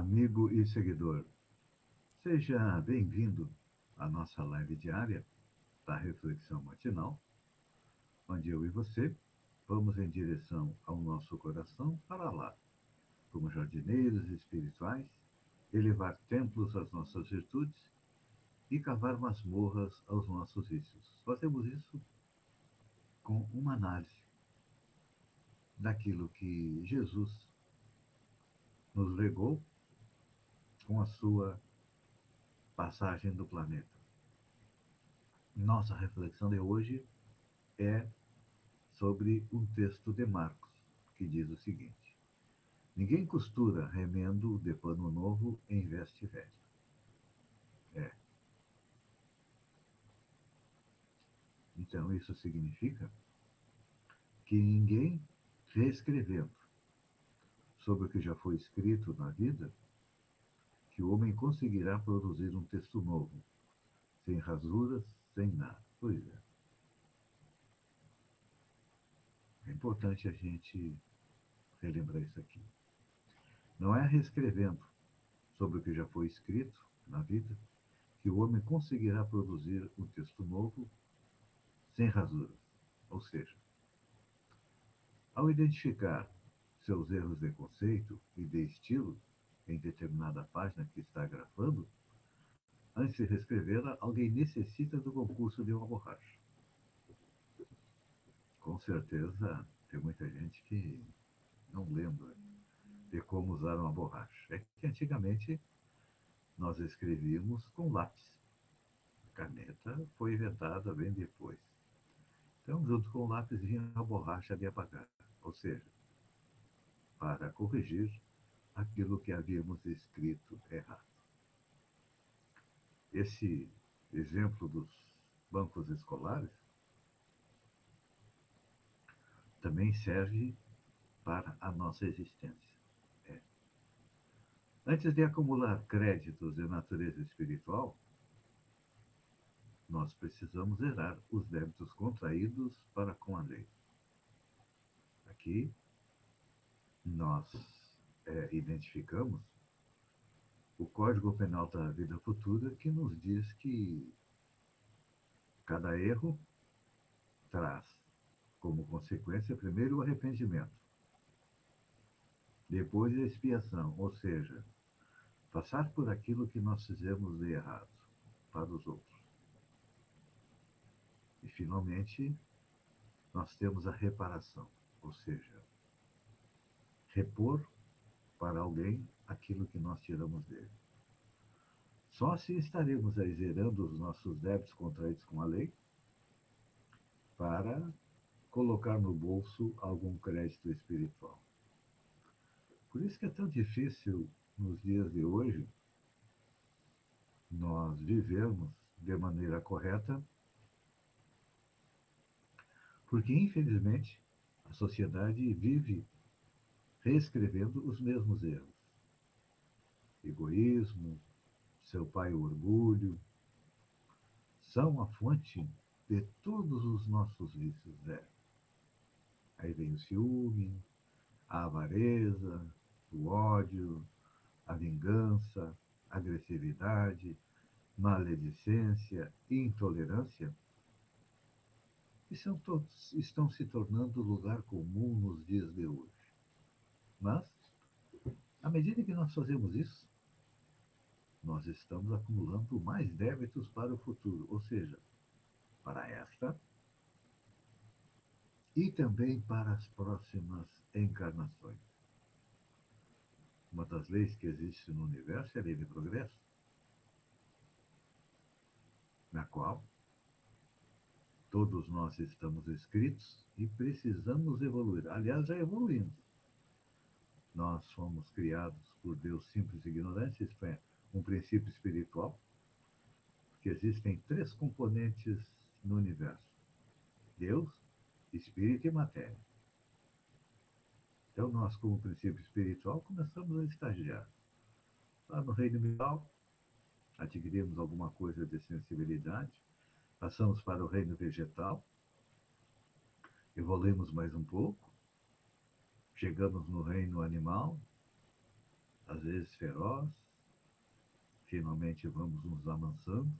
amigo e seguidor. Seja bem-vindo à nossa live diária da Reflexão Matinal, onde eu e você vamos em direção ao nosso coração para lá, como jardineiros espirituais, elevar templos às nossas virtudes e cavar masmorras aos nossos vícios. Fazemos isso com uma análise daquilo que Jesus nos legou com a sua passagem do planeta. Nossa reflexão de hoje é sobre um texto de Marcos, que diz o seguinte: Ninguém costura remendo de pano novo em veste velha. É. Então, isso significa que ninguém reescrevendo sobre o que já foi escrito na vida, que o homem conseguirá produzir um texto novo, sem rasuras, sem nada. Pois é. É importante a gente relembrar isso aqui. Não é reescrevendo sobre o que já foi escrito na vida que o homem conseguirá produzir um texto novo sem rasuras. Ou seja, ao identificar seus erros de conceito e de estilo em determinada página que está gravando, antes de reescrevê-la, alguém necessita do concurso de uma borracha. Com certeza, tem muita gente que não lembra de como usar uma borracha. É que antigamente nós escrevíamos com lápis. A caneta foi inventada bem depois. Então, junto com o lápis vinha a borracha de apagar. Ou seja, para corrigir aquilo que havíamos escrito errado. Esse exemplo dos bancos escolares também serve para a nossa existência. É. Antes de acumular créditos de natureza espiritual, nós precisamos zerar os débitos contraídos para com a lei. Aqui nós é, identificamos o Código Penal da Vida Futura, que nos diz que cada erro traz como consequência, primeiro, o arrependimento, depois a expiação, ou seja, passar por aquilo que nós fizemos de errado para os outros. E, finalmente, nós temos a reparação, ou seja, repor para alguém aquilo que nós tiramos dele. Só se estaremos aí zerando os nossos débitos contraídos com a lei para colocar no bolso algum crédito espiritual. Por isso que é tão difícil nos dias de hoje nós vivermos de maneira correta, porque infelizmente a sociedade vive reescrevendo os mesmos erros. Egoísmo, seu pai o orgulho, são a fonte de todos os nossos vícios velhos. Aí vem o ciúme, a avareza, o ódio, a vingança, agressividade, maledicência, intolerância, e são todos, estão se tornando lugar comum nos dias de hoje. Mas, à medida que nós fazemos isso, nós estamos acumulando mais débitos para o futuro, ou seja, para esta e também para as próximas encarnações. Uma das leis que existe no universo é a lei de progresso, na qual Todos nós estamos escritos e precisamos evoluir. Aliás, já evoluímos. Nós fomos criados por Deus simples e ignorante, isto é, um princípio espiritual, que existem três componentes no universo: Deus, Espírito e Matéria. Então, nós, como princípio espiritual, começamos a estagiar. Lá no reino mineral, adquirimos alguma coisa de sensibilidade, passamos para o reino vegetal, evoluímos mais um pouco, chegamos no reino animal, às vezes feroz, finalmente vamos nos amansando,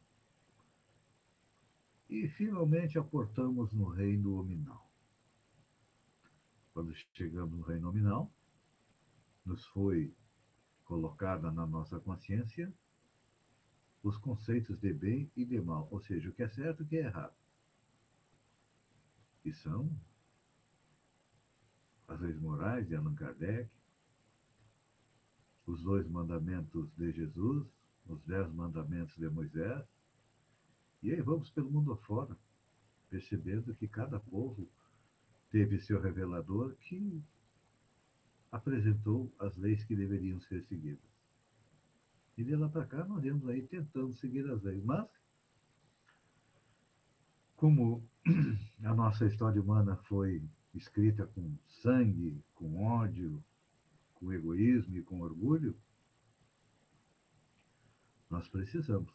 e finalmente aportamos no reino nominal. Quando chegamos no reino nominal, nos foi colocada na nossa consciência os conceitos de bem e de mal, ou seja, o que é certo e o que é errado. Que são as leis morais de Allan Kardec, os dois mandamentos de Jesus, os dez mandamentos de Moisés, e aí vamos pelo mundo afora, percebendo que cada povo teve seu revelador que apresentou as leis que deveriam ser seguidas. E de lá para cá nós íamos aí tentando seguir as leis. Mas, como a nossa história humana foi escrita com sangue, com ódio, com egoísmo e com orgulho, nós precisamos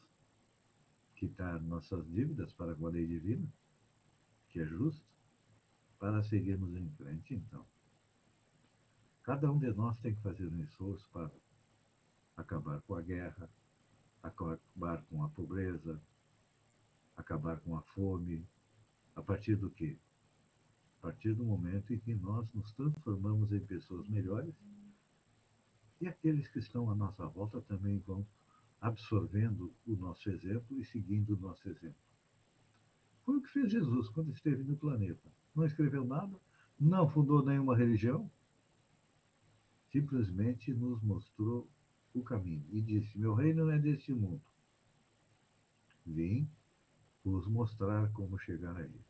quitar nossas dívidas para com a lei divina, que é justa, para seguirmos em frente, então. Cada um de nós tem que fazer um esforço para acabar com a guerra, acabar com a pobreza, acabar com a fome. A partir do quê? Partir do momento em que nós nos transformamos em pessoas melhores e aqueles que estão à nossa volta também vão absorvendo o nosso exemplo e seguindo o nosso exemplo. Foi o que fez Jesus quando esteve no planeta. Não escreveu nada, não fundou nenhuma religião, simplesmente nos mostrou o caminho e disse: Meu reino não é deste mundo. Vim vos mostrar como chegar a ele.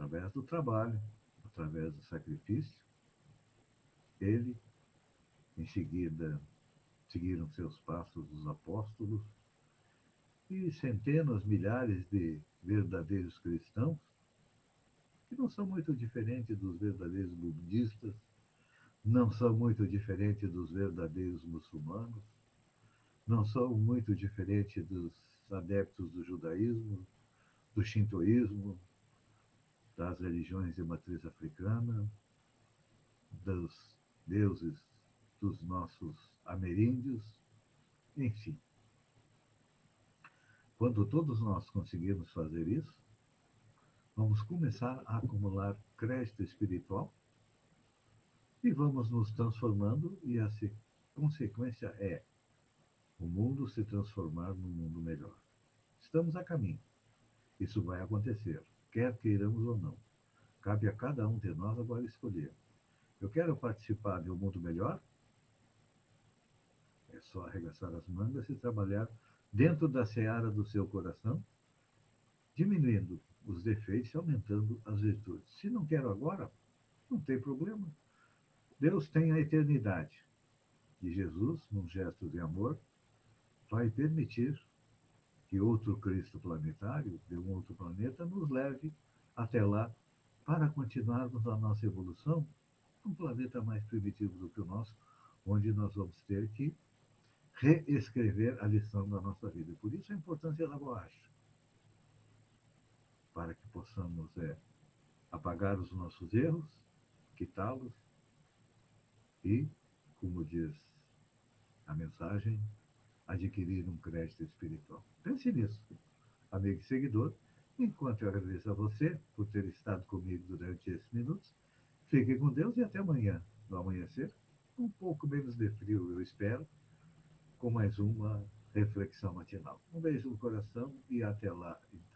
Através do trabalho, através do sacrifício, ele, em seguida, seguiram seus passos os apóstolos e centenas, milhares de verdadeiros cristãos, que não são muito diferentes dos verdadeiros budistas, não são muito diferentes dos verdadeiros muçulmanos, não são muito diferentes dos adeptos do judaísmo, do shintoísmo, das religiões de matriz africana, dos deuses dos nossos ameríndios, enfim. Quando todos nós conseguirmos fazer isso, vamos começar a acumular crédito espiritual e vamos nos transformando, e a consequência é o mundo se transformar num mundo melhor. Estamos a caminho. Isso vai acontecer, quer queiramos ou não. Cabe a cada um de nós agora escolher. Eu quero participar de um mundo melhor? É só arregaçar as mangas e trabalhar dentro da seara do seu coração, diminuindo os defeitos e aumentando as virtudes. Se não quero agora, não tem problema. Deus tem a eternidade. E Jesus, num gesto de amor, vai permitir que outro Cristo planetário, de um outro planeta, nos leve até lá para continuarmos a nossa evolução num planeta mais primitivo do que o nosso, onde nós vamos ter que reescrever a lição da nossa vida. Por isso a importância da borracha, para que possamos é, apagar os nossos erros, quitá-los e, como diz a mensagem, adquirir um crédito espiritual. Pense nisso, amigo e seguidor. Enquanto eu agradeço a você por ter estado comigo durante esses minutos, fique com Deus e até amanhã, no amanhecer, um pouco menos de frio, eu espero, com mais uma reflexão matinal. Um beijo no coração e até lá. Hula,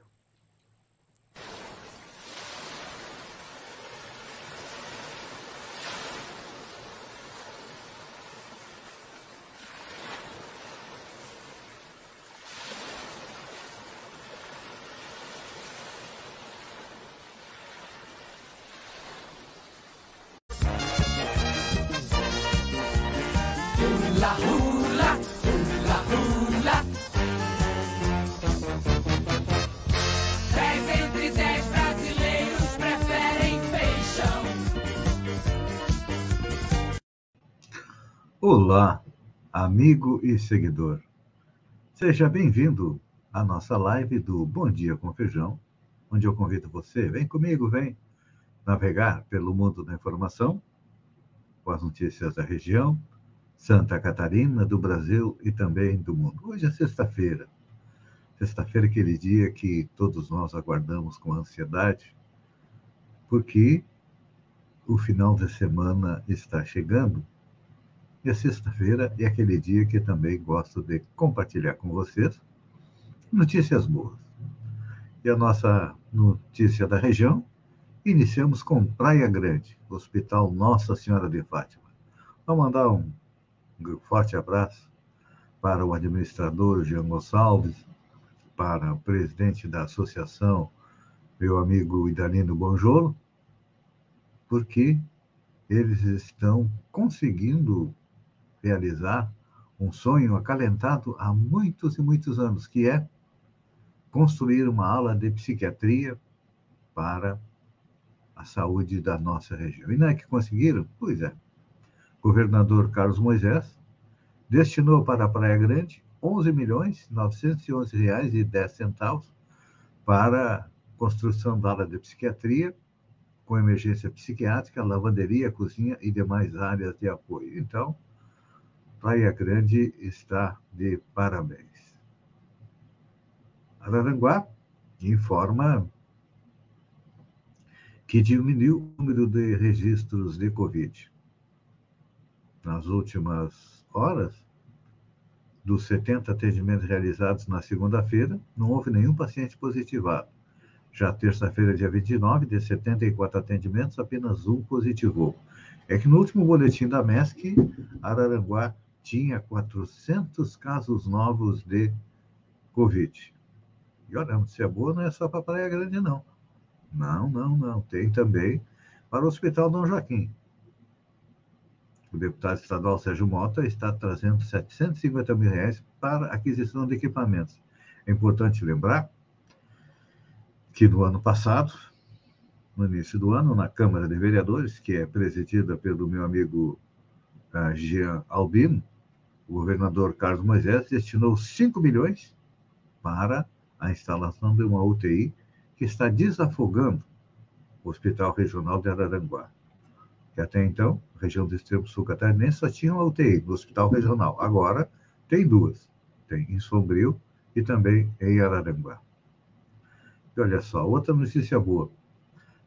Olá, amigo e seguidor. Seja bem-vindo à nossa live do Bom Dia com Feijão, onde eu convido você, vem comigo, vem navegar pelo mundo da informação, com as notícias da região, Santa Catarina, do Brasil e também do mundo. Hoje é sexta-feira. Sexta-feira, aquele dia que todos nós aguardamos com ansiedade, porque o final da semana está chegando e a sexta-feira é aquele dia que também gosto de compartilhar com vocês notícias boas. E a nossa notícia da região, iniciamos com Praia Grande, Hospital Nossa Senhora de Fátima. Vou mandar um forte abraço para o administrador Jean Gonçalves, para o presidente da associação, meu amigo Idalino Bonjolo, porque eles estão conseguindo realizar um sonho acalentado há muitos e muitos anos, que é construir uma aula de psiquiatria para a saúde da nossa região. E não é que conseguiram? Pois é. O governador Carlos Moisés destinou para a Praia Grande 11 milhões 911 reais e 10 centavos para construção da aula de psiquiatria com emergência psiquiátrica, lavanderia, cozinha e demais áreas de apoio. Então, Praia Grande está de parabéns. Araranguá informa que diminuiu o número de registros de Covid. Nas últimas horas, dos 70 atendimentos realizados na segunda-feira, não houve nenhum paciente positivado. Já terça-feira, dia 29, de 74 atendimentos, apenas um positivou. É que no último boletim da MESC, Araranguá tinha 400 casos novos de Covid. E olha, a notícia boa não é só para Praia Grande, não. Não, não, não. Tem também para o Hospital Dom Joaquim. O deputado estadual Sérgio Mota está trazendo 750 mil reais para aquisição de equipamentos. É importante lembrar que no ano passado, no início do ano, na Câmara de Vereadores, que é presidida pelo meu amigo uh, Jean Albino, o governador Carlos Moisés destinou 5 milhões para a instalação de uma UTI que está desafogando o Hospital Regional de Araranguá. Que até então, a região do extremo sul catarinense só tinha uma UTI no Hospital Regional. Agora tem duas. Tem em Sombrio e também em Araranguá. E olha só, outra notícia boa.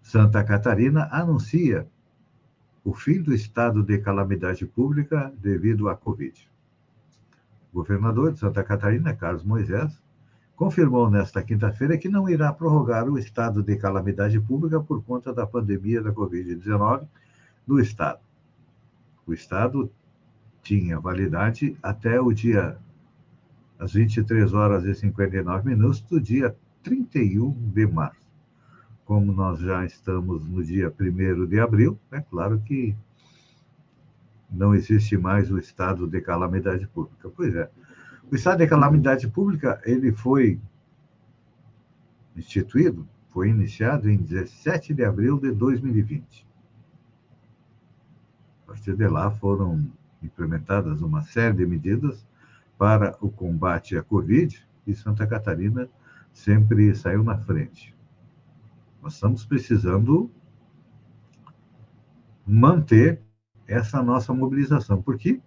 Santa Catarina anuncia o fim do estado de calamidade pública devido à Covid. Governador de Santa Catarina, Carlos Moisés, confirmou nesta quinta-feira que não irá prorrogar o estado de calamidade pública por conta da pandemia da Covid-19 no estado. O estado tinha validade até o dia às 23 horas e 59 minutos do dia 31 de março. Como nós já estamos no dia 1 de abril, é claro que não existe mais o estado de calamidade pública. Pois é, o estado de calamidade pública ele foi instituído, foi iniciado em 17 de abril de 2020. A partir de lá foram implementadas uma série de medidas para o combate à Covid e Santa Catarina sempre saiu na frente. Nós estamos precisando manter essa nossa mobilização, porque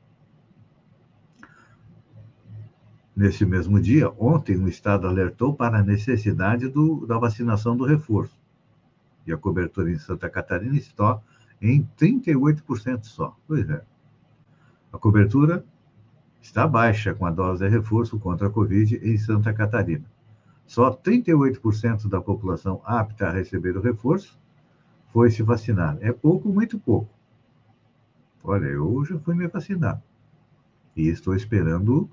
Nesse mesmo dia, ontem, o Estado alertou para a necessidade do, da vacinação do reforço. E a cobertura em Santa Catarina está em 38% só. Pois é. A cobertura está baixa com a dose de reforço contra a Covid em Santa Catarina. Só 38% da população apta a receber o reforço foi se vacinar. É pouco, muito pouco. Olha, eu já fui me vacinar. E estou esperando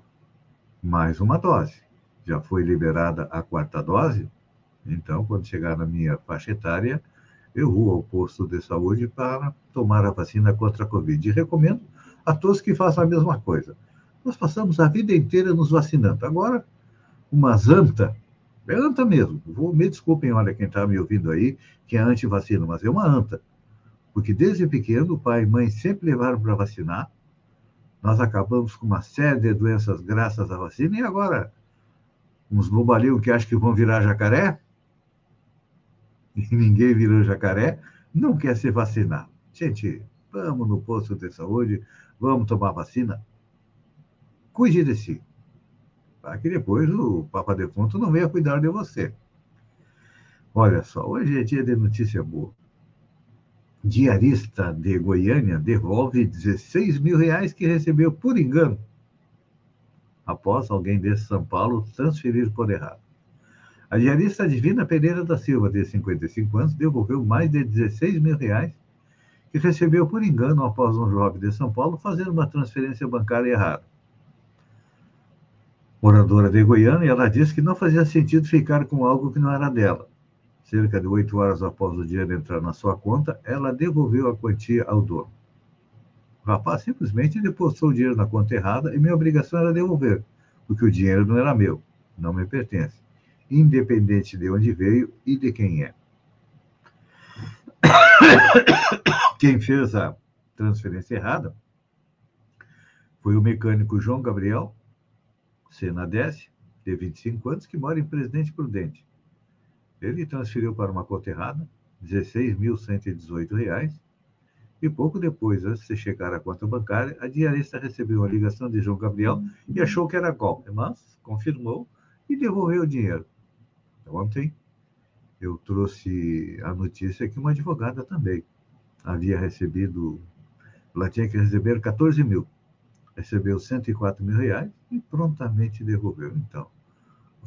mais uma dose. Já foi liberada a quarta dose, então, quando chegar na minha faixa etária, eu vou ao posto de saúde para tomar a vacina contra a Covid. E recomendo a todos que façam a mesma coisa. Nós passamos a vida inteira nos vacinando. Agora, uma anta, é anta mesmo. Vou, me desculpem, olha, quem está me ouvindo aí, que é anti-vacina, mas é uma anta. Porque desde pequeno, o pai e mãe sempre levaram para vacinar. Nós acabamos com uma série de doenças graças à vacina, e agora, uns bobalhões que acham que vão virar jacaré, e ninguém virou jacaré, não quer se vacinar. Gente, vamos no posto de saúde, vamos tomar vacina. Cuide de si. Para que depois o Papa Defunto não venha cuidar de você. Olha só, hoje é dia de notícia boa. Diarista de Goiânia devolve 16 mil reais que recebeu por engano após alguém de São Paulo transferir por errado. A diarista Divina Pereira da Silva, de 55 anos, devolveu mais de 16 mil reais que recebeu por engano após um jovem de São Paulo fazer uma transferência bancária errada. Moradora de Goiânia, ela disse que não fazia sentido ficar com algo que não era dela. Cerca de oito horas após o dinheiro entrar na sua conta, ela devolveu a quantia ao dono. O rapaz simplesmente depositou o dinheiro na conta errada e minha obrigação era devolver, porque o dinheiro não era meu, não me pertence independente de onde veio e de quem é. Quem fez a transferência errada foi o mecânico João Gabriel Senadesse, de 25 anos, que mora em Presidente Prudente. Ele transferiu para uma conta errada R$ 16.118 e pouco depois, antes de chegar à conta bancária, a diarista recebeu uma ligação de João Gabriel e achou que era golpe, mas confirmou e devolveu o dinheiro. Ontem eu trouxe a notícia que uma advogada também havia recebido, ela tinha que receber 14 mil, recebeu 104 mil reais e prontamente devolveu. Então,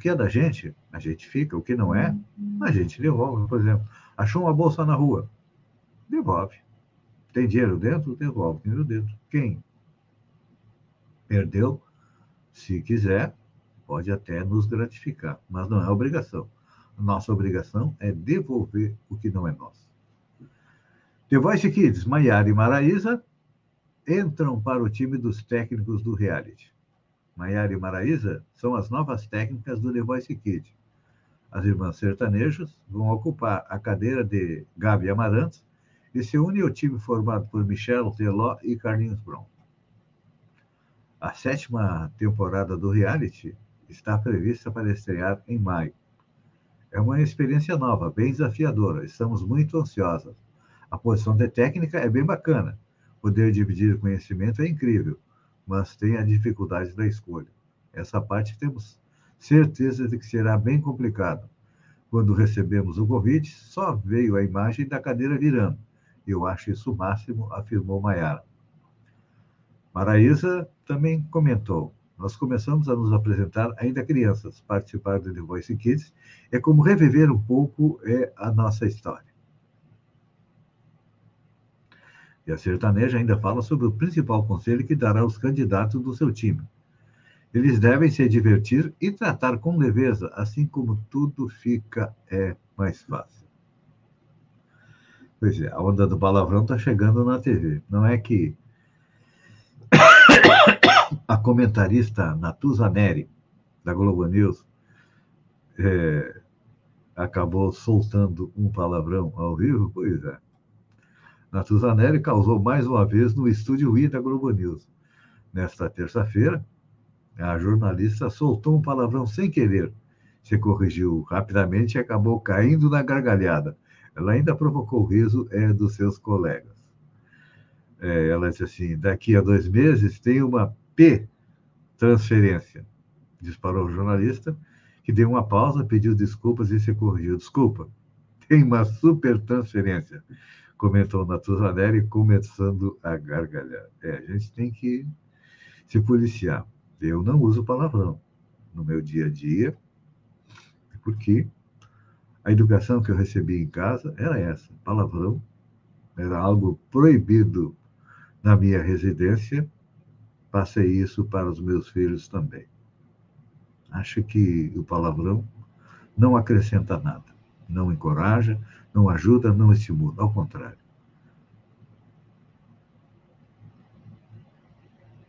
que é da gente, a gente fica, o que não é, a gente devolve. Por exemplo, achou uma bolsa na rua, devolve. Tem dinheiro dentro? Devolve dinheiro dentro. Quem perdeu, se quiser, pode até nos gratificar, mas não é obrigação. Nossa obrigação é devolver o que não é nosso. The Voice Kids, Maiara e Maraísa entram para o time dos técnicos do reality. Maiara e Maraísa são as novas técnicas do The Voice Kids. As irmãs sertanejos vão ocupar a cadeira de Gabi Amarantos e se une ao time formado por Michelle Teló e Carlinhos Brown. A sétima temporada do reality está prevista para estrear em maio. É uma experiência nova, bem desafiadora. Estamos muito ansiosas. A posição de técnica é bem bacana. Poder dividir conhecimento é incrível, mas tem a dificuldade da escolha. Essa parte temos certeza de que será bem complicado. Quando recebemos o convite, só veio a imagem da cadeira virando. Eu acho isso o máximo, afirmou Maiara. Maraísa também comentou. Nós começamos a nos apresentar ainda crianças. Participar do The Voice Kids é como reviver um pouco é, a nossa história. E a sertaneja ainda fala sobre o principal conselho que dará aos candidatos do seu time. Eles devem se divertir e tratar com leveza, assim como tudo fica é mais fácil. Pois é, a onda do palavrão está chegando na TV. Não é que a comentarista Natuza Neri, da Globo News, é, acabou soltando um palavrão ao vivo? Pois é. Natuza Neri causou mais uma vez no estúdio I da Globo News. Nesta terça-feira, a jornalista soltou um palavrão sem querer. Se corrigiu rapidamente e acabou caindo na gargalhada. Ela ainda provocou o riso é, dos seus colegas. É, ela disse assim: daqui a dois meses tem uma P, transferência. Disparou o jornalista, que deu uma pausa, pediu desculpas e se corrigiu. Desculpa, tem uma super transferência, comentou Natuzanelli, começando a gargalhar. É, a gente tem que se policiar. Eu não uso palavrão no meu dia a dia, porque a educação que eu recebi em casa era essa: palavrão era algo proibido na minha residência passei isso para os meus filhos também. Acho que o palavrão não acrescenta nada, não encoraja, não ajuda, não estimula, ao contrário.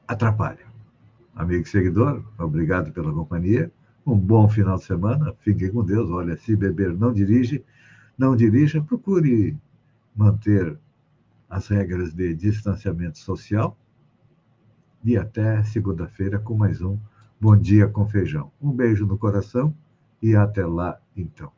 Atrapalha. amigo e seguidor, obrigado pela companhia. Um bom final de semana. Fiquem com Deus. Olha, se beber, não dirige. Não dirija, procure manter as regras de distanciamento social. E até segunda-feira com mais um Bom Dia com Feijão. Um beijo no coração e até lá, então.